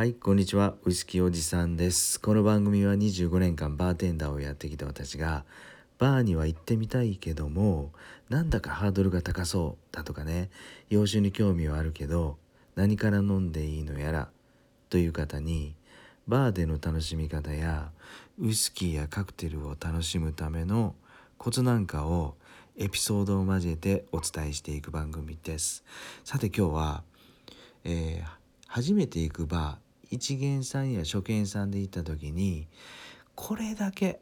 はい、こんにちは。ウイスキーおじさんです。この番組は25年間バーテンダーをやってきた私が、バーには行ってみたいけども、なんだかハードルが高そうだとかね、洋酒に興味はあるけど、何から飲んでいいのやら、という方に、バーでの楽しみ方や、ウイスキーやカクテルを楽しむためのコツなんかをエピソードを交えてお伝えしていく番組です。さて今日は、えー初めて行くバー一元さんや初見さんで行った時にこれだけ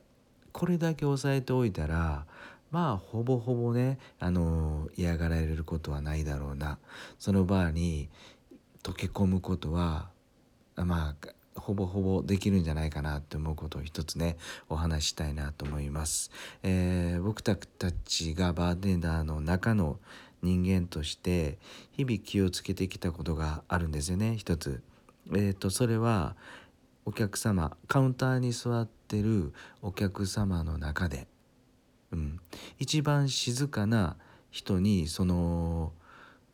これだけ押さえておいたらまあほぼほぼね、あの嫌がられることはないだろうなそのバーに溶け込むことはまあほぼほぼできるんじゃないかなって思うことを一つねお話したいなと思います、えー僕たちがバーテンダーの中の人間として日々気をつけてきたことがあるんですよね一つ。えー、とそれはお客様カウンターに座ってるお客様の中で、うん、一番静かな人にその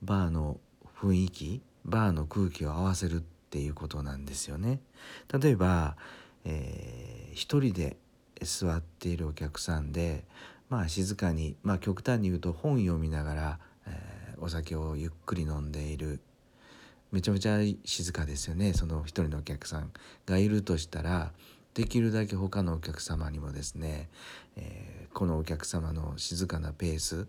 バーの雰囲気バーの空気を合わせるっていうことなんですよね。例えば、えー一人で座っているお客さんでまあ静かに、まあ、極端に言うと本読みながら、えーお酒をゆっくり飲んでいるめちゃめちゃ静かですよね。その一人のお客さんがいるとしたらできるだけ他のお客様にもですね、えーこのお客様の静かなペース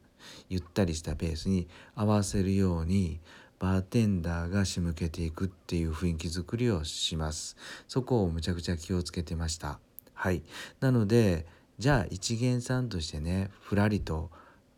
ゆったりしたペースに合わせるようにバーテンダーが仕向けていくっていう雰囲気作りをします。そこをむちゃくちゃ気をつけてました。はい。なのでじゃあ一元さんとしてねふらりと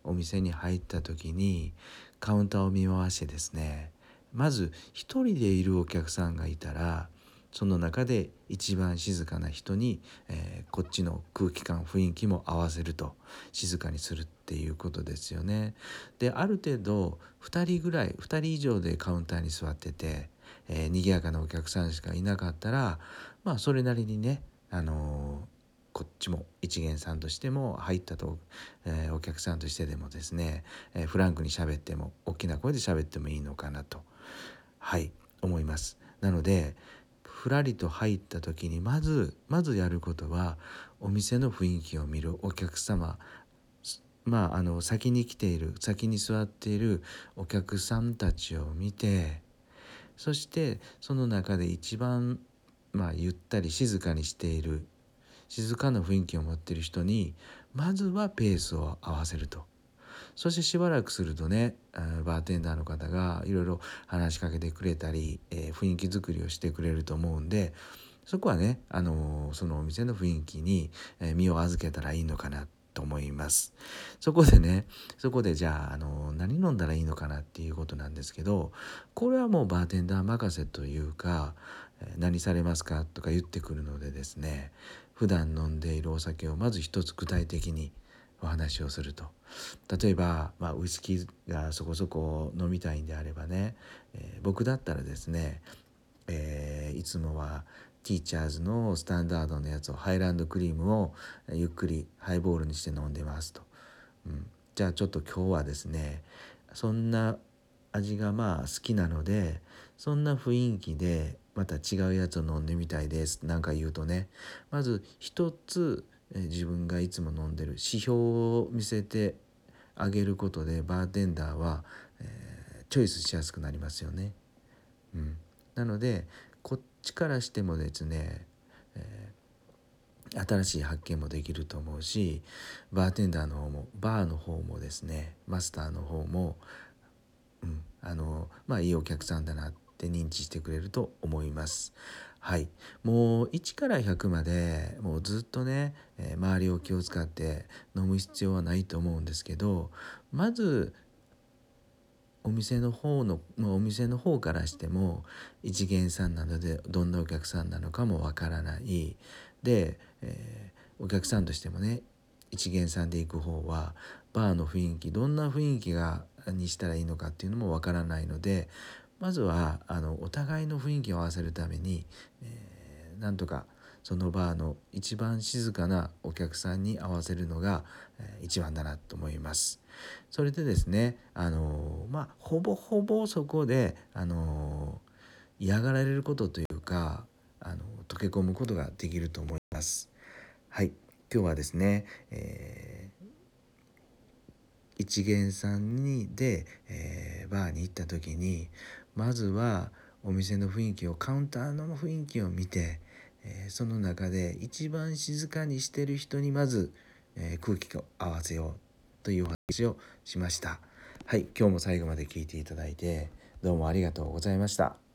お店に入った時にカウンターを見回してですねまず一人でいるお客さんがいたらその中で一番静かな人に、えーこっちの空気感雰囲気も合わせると静かにするっていうことですよね。である程度2人ぐらい2人以上でカウンターに座ってて、えー賑やかなお客さんしかいなかったらまあそれなりにね、あのーこっちも一元さんとしても入ったと、えーお客さんとしてでもですね、えーフランクに喋っても大きな声で喋ってもいいのかなとはい思います。なのでふらりと入った時にまずまずやることはお店の雰囲気を見るお客様まああの先に来ている先に座っているお客さんたちを見てそしてその中で一番まあゆったり静かにしている静かな雰囲気を持っている人にまずはペースを合わせるとそしてしばらくするとねバーテンダーの方がいろいろ話しかけてくれたり、えー雰囲気作りをしてくれると思うんでそこはね、あのーそのお店の雰囲気に、身を預けたらいいのかなと思います。そこでねそこでじゃあ、あのー何飲んだらいいのかなっていうことなんですけどこれはもうバーテンダー任せというか「何されますか?」とか言ってくるのでですね普段飲んでいるお酒をまず一つ具体的にお話をすると例えば、まあ、ウイスキーがそこそこ飲みたいんであればね、えー僕だったらですね、えーいつもはティーチャーズのスタンダードのやつをハイランドクリームをゆっくりハイボールにして飲んでますと、うん、じゃあちょっと今日はですねそんな味がまあ好きなのでそんな雰囲気でまた違うやつを飲んでみたいです。なんか言うとね。まず一つえ自分がいつも飲んでる指標を見せてあげることでバーテンダーは、えーチョイスしやすくなりますよね。うん、なのでこっちからしてもですね、えー新しい発見もできると思うしバーテンダーの方もバーの方もですねマスターの方も、うん、あのまあいいお客さんだなって認知してくれると思います。はい、もう1から100までもうずっとね、えー周りを気を使って飲む必要はないと思うんですけどまずお店の方のもうお店の方からしても一元さんなのでどんなお客さんなのかもわからないで、えーお客さんとしてもね一元さんで行く方はバーの雰囲気どんな雰囲気がにしたらいいのかっていうのもわからないのでまずはあのお互いの雰囲気を合わせるために、えーなんとかそのバーの一番静かなお客さんに合わせるのが、えー一番だなと思います。それでですねあのーまあほぼほぼそこであのー嫌がられることというかあの溶け込むことができると思います。はい今日はですね、えー一元さんにで、えーバーに行った時にまずはお店の雰囲気をカウンターの雰囲気を見て、えーその中で一番静かにしてる人にまず、えー空気を合わせようというお話をしました。はい今日も最後まで聞いていただいてどうもありがとうございました。